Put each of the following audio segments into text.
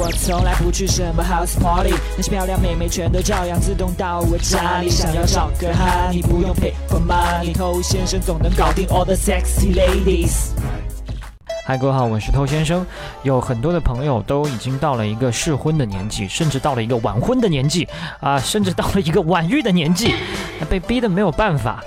我从来不去什么 house party，那些漂亮妹妹全都照样自动到我家里。想要找个哈，你不用 pay for money，偷先生总能搞定 all the sexy ladies。嗨，各位好，我是偷先生。有很多的朋友都已经到了一个适婚的年纪，甚至到了一个晚婚的年纪，啊，甚至到了一个晚育的年纪，被逼的没有办法。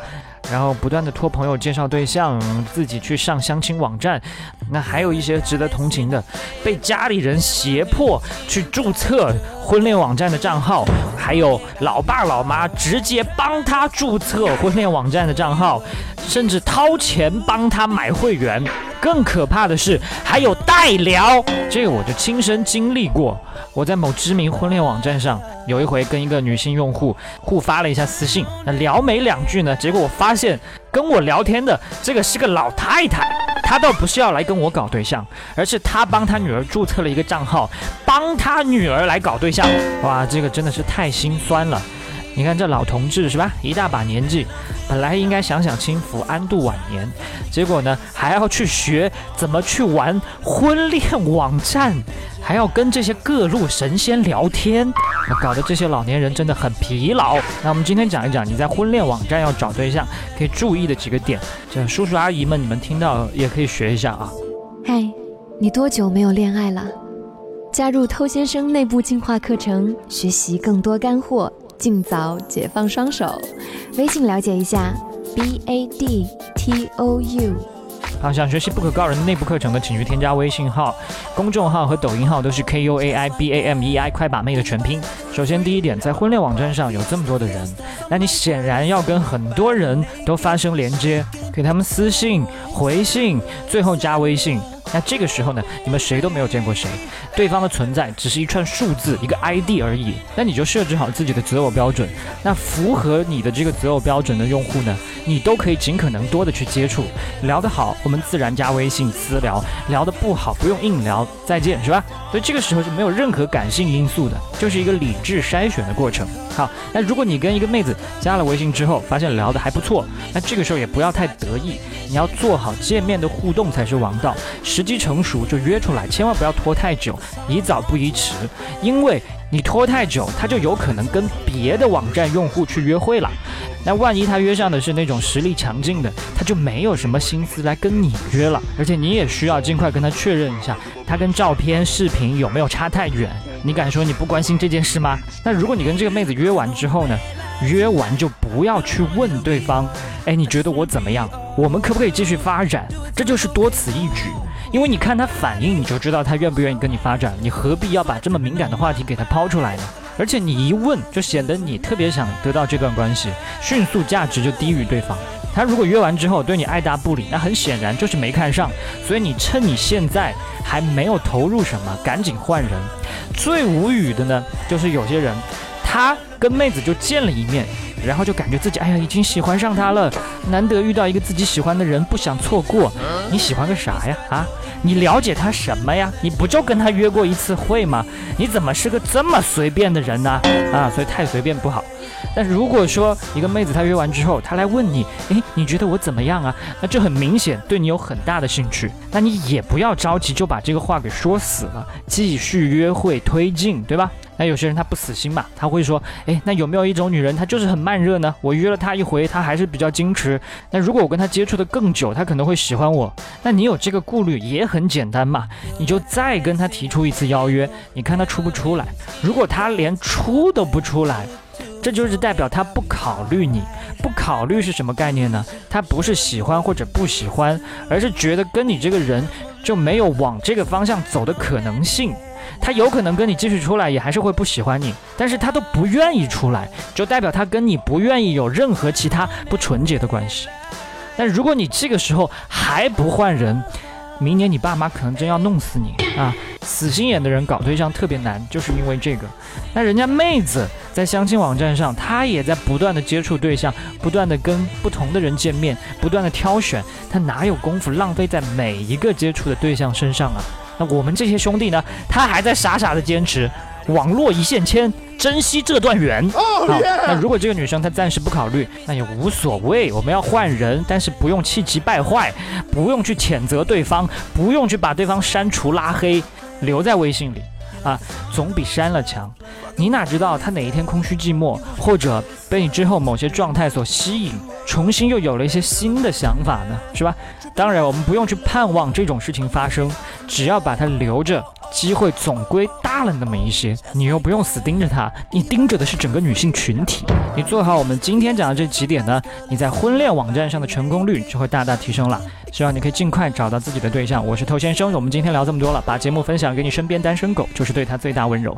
然后不断的托朋友介绍对象，自己去上相亲网站，那还有一些值得同情的，被家里人胁迫去注册婚恋网站的账号，还有老爸老妈直接帮他注册婚恋网站的账号，甚至掏钱帮他买会员。更可怕的是，还有代聊，这个我就亲身经历过。我在某知名婚恋网站上，有一回跟一个女性用户互发了一下私信，那聊没两句呢，结果我发现跟我聊天的这个是个老太太，他倒不是要来跟我搞对象，而是他帮他女儿注册了一个账号，帮他女儿来搞对象。哇，这个真的是太心酸了。你看这老同志是吧？一大把年纪，本来应该享享清福、安度晚年，结果呢还要去学怎么去玩婚恋网站，还要跟这些各路神仙聊天，搞得这些老年人真的很疲劳。那我们今天讲一讲你在婚恋网站要找对象可以注意的几个点，这叔叔阿姨们你们听到也可以学一下啊。嗨，你多久没有恋爱了？加入偷先生内部进化课程，学习更多干货。尽早解放双手，微信了解一下，b a d t o u。好，想学习不可告人的内部课程的，请去添加微信号、公众号和抖音号，都是 k u a i b a m e i 快把妹的全拼。首先，第一点，在婚恋网站上有这么多的人，那你显然要跟很多人都发生连接，给他们私信、回信，最后加微信。那这个时候呢，你们谁都没有见过谁，对方的存在只是一串数字，一个 ID 而已。那你就设置好自己的择偶标准，那符合你的这个择偶标准的用户呢，你都可以尽可能多的去接触，聊得好，我们自然加微信私聊；聊得不好，不用硬聊，再见，是吧？所以这个时候是没有任何感性因素的，就是一个理智筛选的过程。好，那如果你跟一个妹子加了微信之后，发现聊得还不错，那这个时候也不要太得意，你要做好见面的互动才是王道。时机成熟就约出来，千万不要拖太久，宜早不宜迟，因为你拖太久，他就有可能跟别的网站用户去约会了。那万一他约上的是那种实力强劲的，他就没有什么心思来跟你约了，而且你也需要尽快跟他确认一下，他跟照片、视频有没有差太远。你敢说你不关心这件事吗？那如果你跟这个妹子约完之后呢？约完就不要去问对方，哎，你觉得我怎么样？我们可不可以继续发展？这就是多此一举，因为你看他反应，你就知道他愿不愿意跟你发展。你何必要把这么敏感的话题给他抛出来呢？而且你一问，就显得你特别想得到这段关系，迅速价值就低于对方。他如果约完之后对你爱答不理，那很显然就是没看上。所以你趁你现在还没有投入什么，赶紧换人。最无语的呢，就是有些人，他跟妹子就见了一面，然后就感觉自己哎呀已经喜欢上她了，难得遇到一个自己喜欢的人，不想错过。你喜欢个啥呀？啊？你了解他什么呀？你不就跟他约过一次会吗？你怎么是个这么随便的人呢？啊，所以太随便不好。但如果说一个妹子她约完之后，她来问你，诶，你觉得我怎么样啊？那这很明显对你有很大的兴趣，那你也不要着急就把这个话给说死了，继续约会推进，对吧？那有些人他不死心嘛，他会说，诶，那有没有一种女人她就是很慢热呢？我约了她一回，她还是比较矜持。那如果我跟她接触的更久，她可能会喜欢我。那你有这个顾虑也很简单嘛，你就再跟她提出一次邀约，你看她出不出来？如果她连出都不出来。这就是代表他不考虑你，不考虑是什么概念呢？他不是喜欢或者不喜欢，而是觉得跟你这个人就没有往这个方向走的可能性。他有可能跟你继续出来，也还是会不喜欢你，但是他都不愿意出来，就代表他跟你不愿意有任何其他不纯洁的关系。但如果你这个时候还不换人，明年你爸妈可能真要弄死你啊！死心眼的人搞对象特别难，就是因为这个。那人家妹子在相亲网站上，他也在不断的接触对象，不断的跟不同的人见面，不断的挑选，他哪有功夫浪费在每一个接触的对象身上啊？那我们这些兄弟呢？他还在傻傻的坚持。网络一线牵，珍惜这段缘。好，那如果这个女生她暂时不考虑，那也无所谓。我们要换人，但是不用气急败坏，不用去谴责对方，不用去把对方删除拉黑，留在微信里。啊，总比删了强。你哪知道他哪一天空虚寂寞，或者被你之后某些状态所吸引，重新又有了一些新的想法呢？是吧？当然，我们不用去盼望这种事情发生，只要把它留着，机会总归大了那么一些。你又不用死盯着他，你盯着的是整个女性群体。你做好我们今天讲的这几点呢，你在婚恋网站上的成功率就会大大提升了。希望你可以尽快找到自己的对象。我是头先生，我们今天聊这么多了，把节目分享给你身边单身狗，就是对他最大温柔。